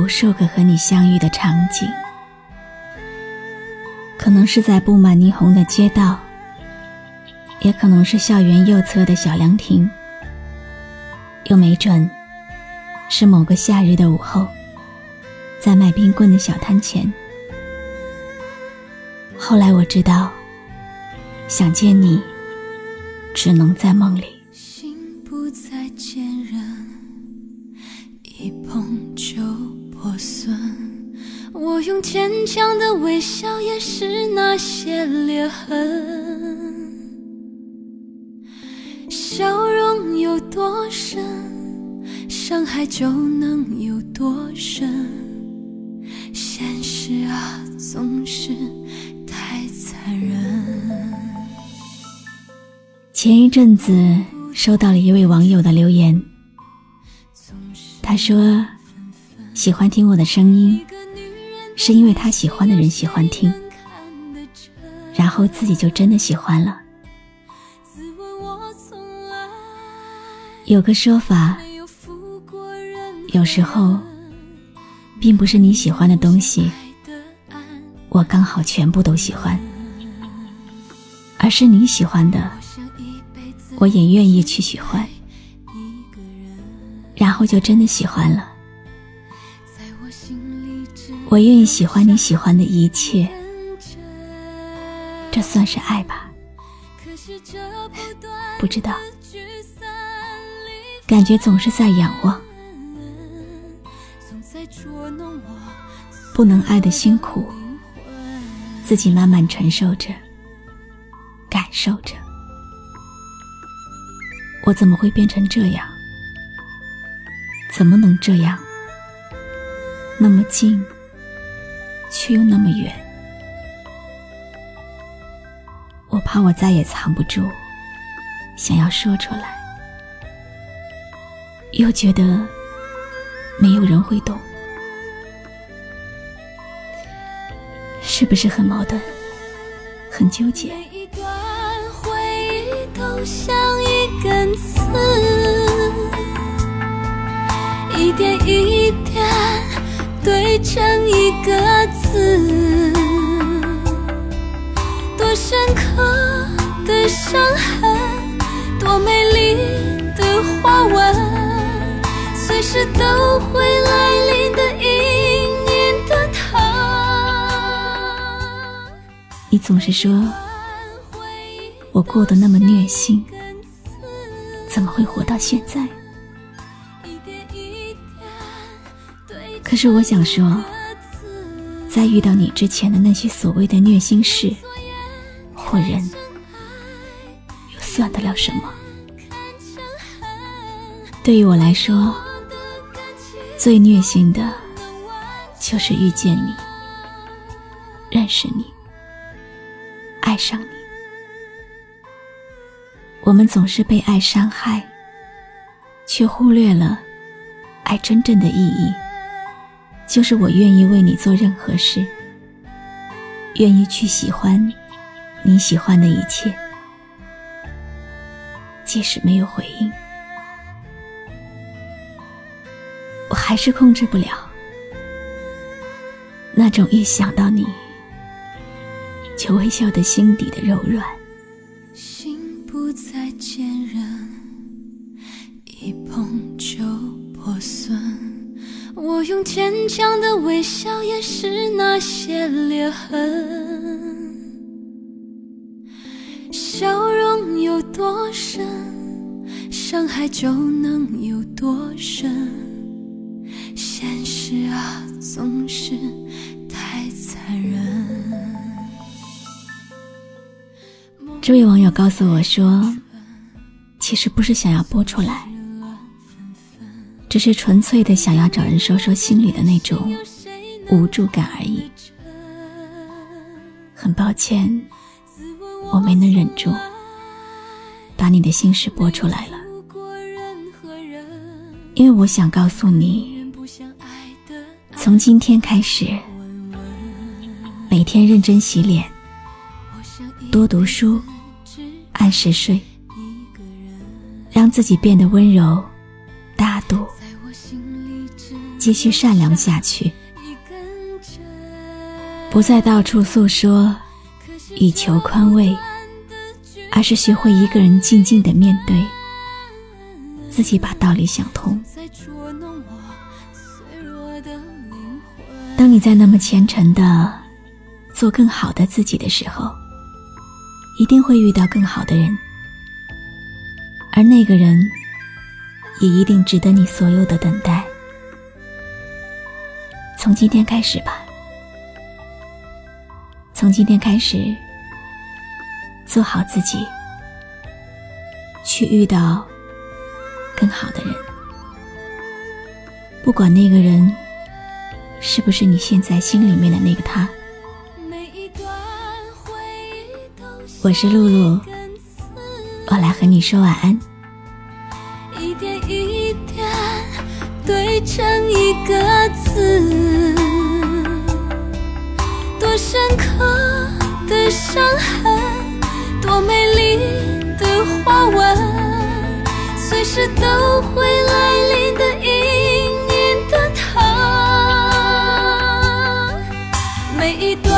无数个和你相遇的场景，可能是在布满霓虹的街道，也可能是校园右侧的小凉亭，又没准是某个夏日的午后，在卖冰棍的小摊前。后来我知道，想见你，只能在梦里。我用坚强的微笑掩饰那些裂痕。笑容有多深，伤害就能有多深。现实啊，总是太残忍。前一阵子收到了一位网友的留言，他说喜欢听我的声音，是因为他喜欢的人喜欢听，然后自己就真的喜欢了。有个说法，有时候并不是你喜欢的东西，我刚好全部都喜欢，而是你喜欢的。我也愿意去喜欢，然后就真的喜欢了。我愿意喜欢你喜欢的一切，这算是爱吧？不知道，感觉总是在仰望，不能爱的辛苦，自己慢慢承受着，感受着。我怎么会变成这样？怎么能这样？那么近，却又那么远。我怕我再也藏不住，想要说出来，又觉得没有人会懂，是不是很矛盾，很纠结？一段回忆都像一根刺，一点一点堆成一个字，多深刻的伤痕，多美丽的花纹，随时都会来临的隐隐的疼。你总是说。我过得那么虐心，怎么会活到现在？可是我想说，在遇到你之前的那些所谓的虐心事或人，又算得了什么？对于我来说，最虐心的，就是遇见你，认识你，爱上你。我们总是被爱伤害，却忽略了爱真正的意义，就是我愿意为你做任何事，愿意去喜欢你喜欢的一切，即使没有回应，我还是控制不了那种一想到你就微笑的心底的柔软。心不再坚用坚强的微笑掩饰那些裂痕。笑容有多深，伤害就能有多深。现实啊，总是太残忍。这位网友告诉我说：“其实不是想要播出来，只是纯粹的想要找人说说心里的那种无助感而已。很抱歉，我没能忍住，把你的心事播出来了。因为我想告诉你，从今天开始，每天认真洗脸，多读书，按时睡，让自己变得温柔、继续善良下去，不再到处诉说，以求宽慰，而是学会一个人静静的面对，自己把道理想通。当你在那么虔诚的做更好的自己的时候，一定会遇到更好的人，而那个人也一定值得你所有的等待。从今天开始吧，从今天开始，做好自己，去遇到更好的人，不管那个人。是不是你现在心里面的那个他？我是露露，我来和你说晚安。一点一点对成一个刺，多深刻的伤痕，多美丽的花纹，随时都会来临的隐隐的疼。每一段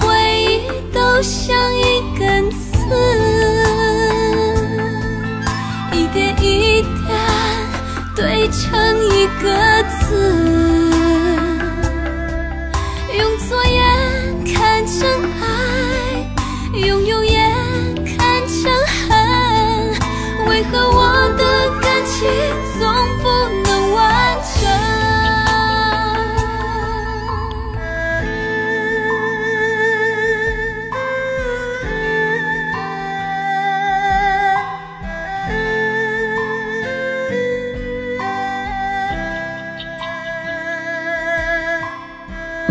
回忆都像一根刺，一点一点堆成一个字。